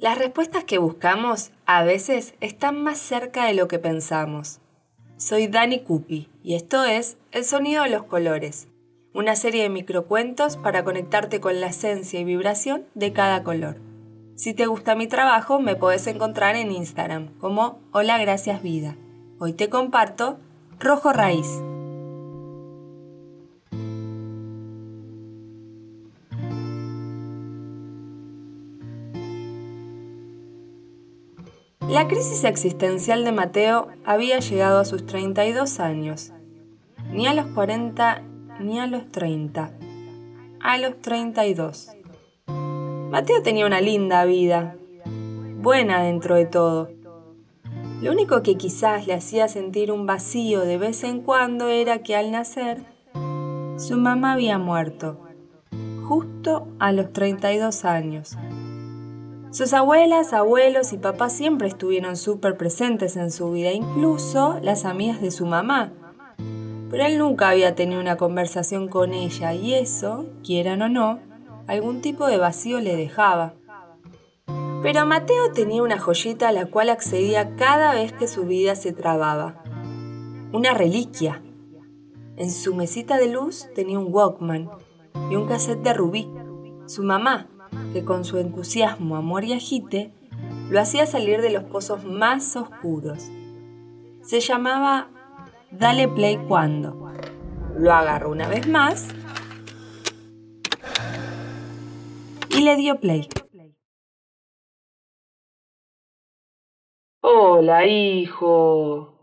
Las respuestas que buscamos a veces están más cerca de lo que pensamos. Soy Dani Cupi y esto es El Sonido de los Colores, una serie de microcuentos para conectarte con la esencia y vibración de cada color. Si te gusta mi trabajo, me puedes encontrar en Instagram como Hola Gracias Vida. Hoy te comparto Rojo Raíz. La crisis existencial de Mateo había llegado a sus 32 años. Ni a los 40 ni a los 30. A los 32. Mateo tenía una linda vida, buena dentro de todo. Lo único que quizás le hacía sentir un vacío de vez en cuando era que al nacer, su mamá había muerto, justo a los 32 años. Sus abuelas, abuelos y papás siempre estuvieron súper presentes en su vida, incluso las amigas de su mamá. Pero él nunca había tenido una conversación con ella y eso, quieran o no, algún tipo de vacío le dejaba. Pero Mateo tenía una joyita a la cual accedía cada vez que su vida se trababa. Una reliquia. En su mesita de luz tenía un Walkman y un cassette de Rubí, su mamá, que con su entusiasmo, amor y agite lo hacía salir de los pozos más oscuros. Se llamaba Dale Play cuando. Lo agarró una vez más y le dio play. Hola, hijo.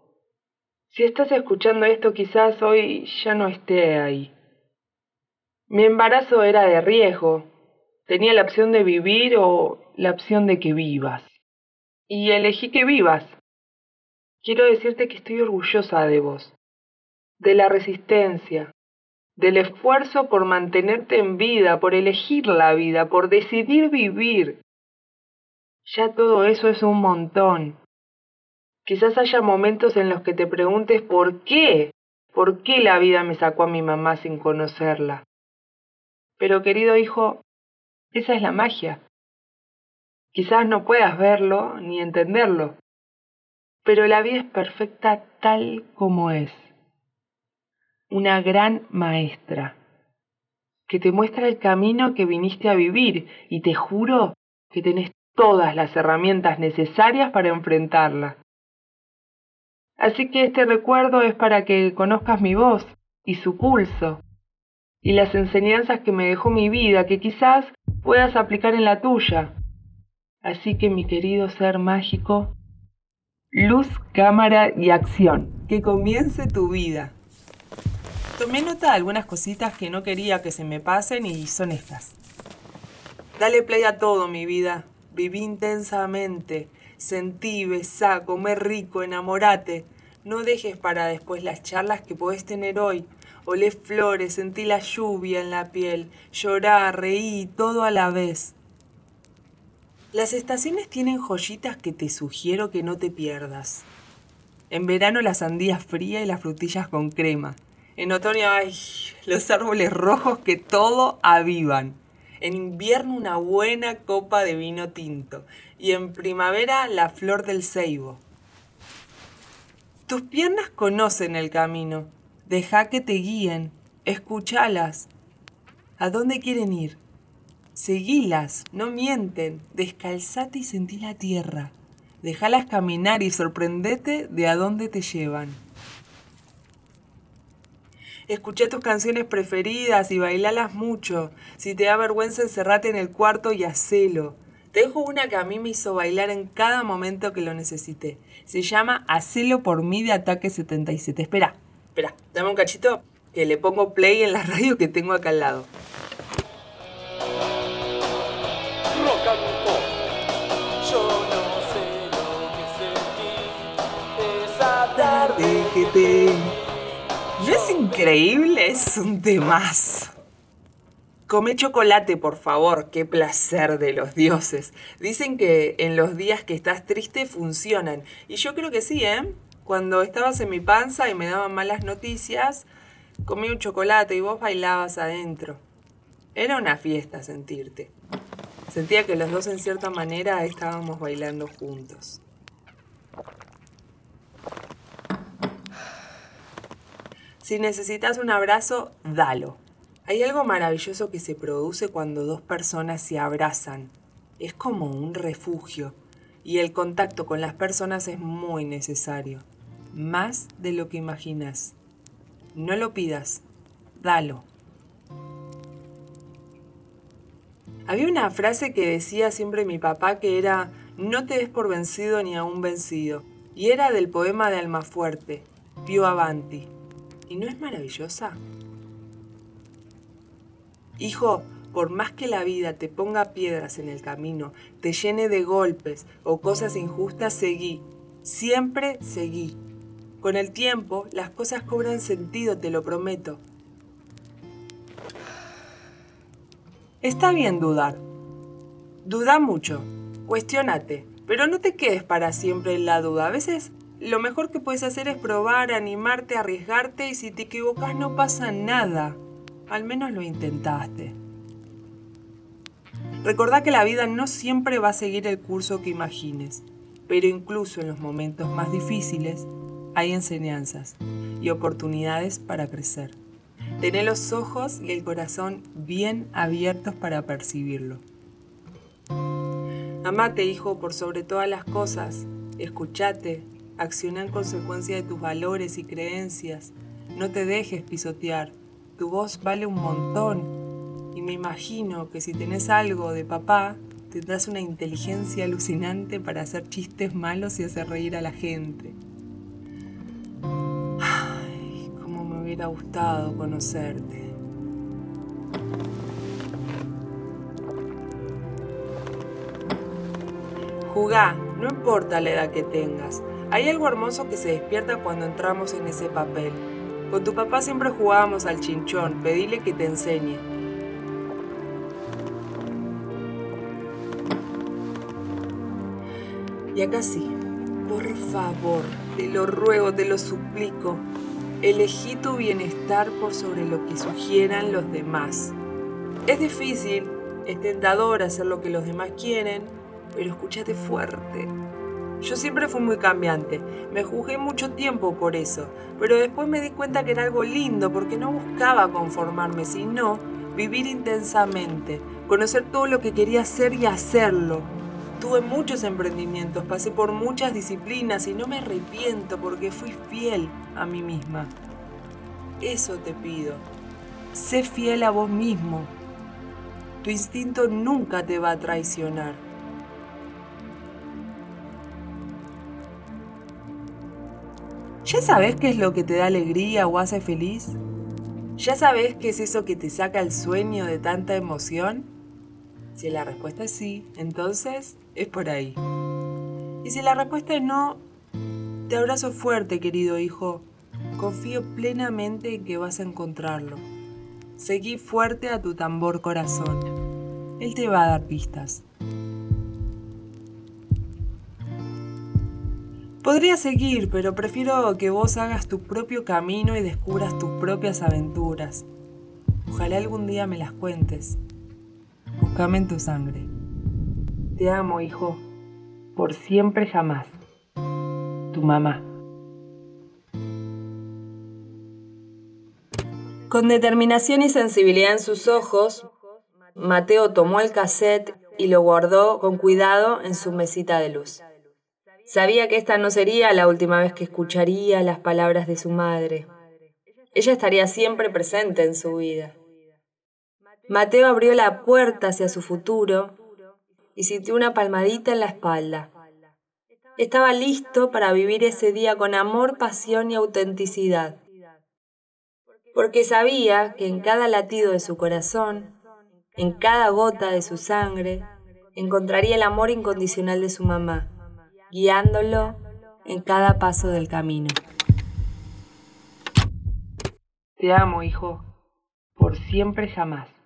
Si estás escuchando esto, quizás hoy ya no esté ahí. Mi embarazo era de riesgo, Tenía la opción de vivir o la opción de que vivas. Y elegí que vivas. Quiero decirte que estoy orgullosa de vos, de la resistencia, del esfuerzo por mantenerte en vida, por elegir la vida, por decidir vivir. Ya todo eso es un montón. Quizás haya momentos en los que te preguntes por qué, por qué la vida me sacó a mi mamá sin conocerla. Pero querido hijo, esa es la magia. Quizás no puedas verlo ni entenderlo, pero la vida es perfecta tal como es. Una gran maestra que te muestra el camino que viniste a vivir y te juro que tenés todas las herramientas necesarias para enfrentarla. Así que este recuerdo es para que conozcas mi voz y su pulso y las enseñanzas que me dejó mi vida, que quizás puedas aplicar en la tuya. Así que mi querido ser mágico, luz, cámara y acción. Que comience tu vida. Tomé nota de algunas cositas que no quería que se me pasen y son estas. Dale play a todo, mi vida. Viví intensamente. Sentí, besá, comé rico, enamorate. No dejes para después las charlas que podés tener hoy olé flores, sentí la lluvia en la piel, llorá, reí, todo a la vez. Las estaciones tienen joyitas que te sugiero que no te pierdas. En verano la sandía fría y las frutillas con crema. En otoño, ay, los árboles rojos que todo avivan. En invierno una buena copa de vino tinto. Y en primavera la flor del ceibo. Tus piernas conocen el camino Deja que te guíen, escúchalas. ¿A dónde quieren ir? Seguilas, no mienten, descalzate y sentí la tierra. Déjalas caminar y sorprendete de a dónde te llevan. Escuché tus canciones preferidas y bailalas mucho. Si te da vergüenza, encerrate en el cuarto y hacelo. Te dejo una que a mí me hizo bailar en cada momento que lo necesité. Se llama Hacelo por mí de Ataque 77. Espera, Espera, dame un cachito que le pongo play en la radio que tengo acá al lado. Yo no sé lo que sentí esa tarde que te... ¿No es increíble? Es un temazo. Come chocolate, por favor. Qué placer de los dioses. Dicen que en los días que estás triste funcionan. Y yo creo que sí, ¿eh? Cuando estabas en mi panza y me daban malas noticias, comí un chocolate y vos bailabas adentro. Era una fiesta sentirte. Sentía que los dos en cierta manera estábamos bailando juntos. Si necesitas un abrazo, dalo. Hay algo maravilloso que se produce cuando dos personas se abrazan. Es como un refugio y el contacto con las personas es muy necesario, más de lo que imaginas. No lo pidas, dalo. Había una frase que decía siempre mi papá que era, no te des por vencido ni aún vencido, y era del poema de Almafuerte, Pío Avanti. ¿Y no es maravillosa? Hijo, por más que la vida te ponga piedras en el camino, te llene de golpes o cosas injustas, seguí. Siempre seguí. Con el tiempo, las cosas cobran sentido, te lo prometo. Está bien dudar. Duda mucho. Cuestiónate. Pero no te quedes para siempre en la duda. A veces lo mejor que puedes hacer es probar, animarte, arriesgarte y si te equivocas no pasa nada. Al menos lo intentaste. Recordá que la vida no siempre va a seguir el curso que imagines, pero incluso en los momentos más difíciles hay enseñanzas y oportunidades para crecer. Tené los ojos y el corazón bien abiertos para percibirlo. Amate, hijo, por sobre todas las cosas. Escuchate, acciona en consecuencia de tus valores y creencias. No te dejes pisotear. Tu voz vale un montón. Y me imagino que si tenés algo de papá, tendrás una inteligencia alucinante para hacer chistes malos y hacer reír a la gente. hubiera gustado conocerte. Jugá, no importa la edad que tengas. Hay algo hermoso que se despierta cuando entramos en ese papel. Con tu papá siempre jugábamos al chinchón, pedile que te enseñe. Y acá sí, por favor, te lo ruego, te lo suplico, Elegí tu bienestar por sobre lo que sugieran los demás. Es difícil, es tentador hacer lo que los demás quieren, pero escúchate fuerte. Yo siempre fui muy cambiante, me juzgué mucho tiempo por eso, pero después me di cuenta que era algo lindo porque no buscaba conformarme, sino vivir intensamente, conocer todo lo que quería hacer y hacerlo, Tuve muchos emprendimientos, pasé por muchas disciplinas y no me arrepiento porque fui fiel a mí misma. Eso te pido. Sé fiel a vos mismo. Tu instinto nunca te va a traicionar. ¿Ya sabes qué es lo que te da alegría o hace feliz? ¿Ya sabes qué es eso que te saca el sueño de tanta emoción? Si la respuesta es sí, entonces es por ahí. Y si la respuesta es no, te abrazo fuerte, querido hijo. Confío plenamente en que vas a encontrarlo. Seguí fuerte a tu tambor corazón. Él te va a dar pistas. Podría seguir, pero prefiero que vos hagas tu propio camino y descubras tus propias aventuras. Ojalá algún día me las cuentes. Búscame en tu sangre. Te amo, hijo, por siempre jamás. Tu mamá. Con determinación y sensibilidad en sus ojos, Mateo tomó el cassette y lo guardó con cuidado en su mesita de luz. Sabía que esta no sería la última vez que escucharía las palabras de su madre. Ella estaría siempre presente en su vida. Mateo abrió la puerta hacia su futuro y sintió una palmadita en la espalda. Estaba listo para vivir ese día con amor, pasión y autenticidad, porque sabía que en cada latido de su corazón, en cada gota de su sangre, encontraría el amor incondicional de su mamá, guiándolo en cada paso del camino. Te amo, hijo, por siempre jamás.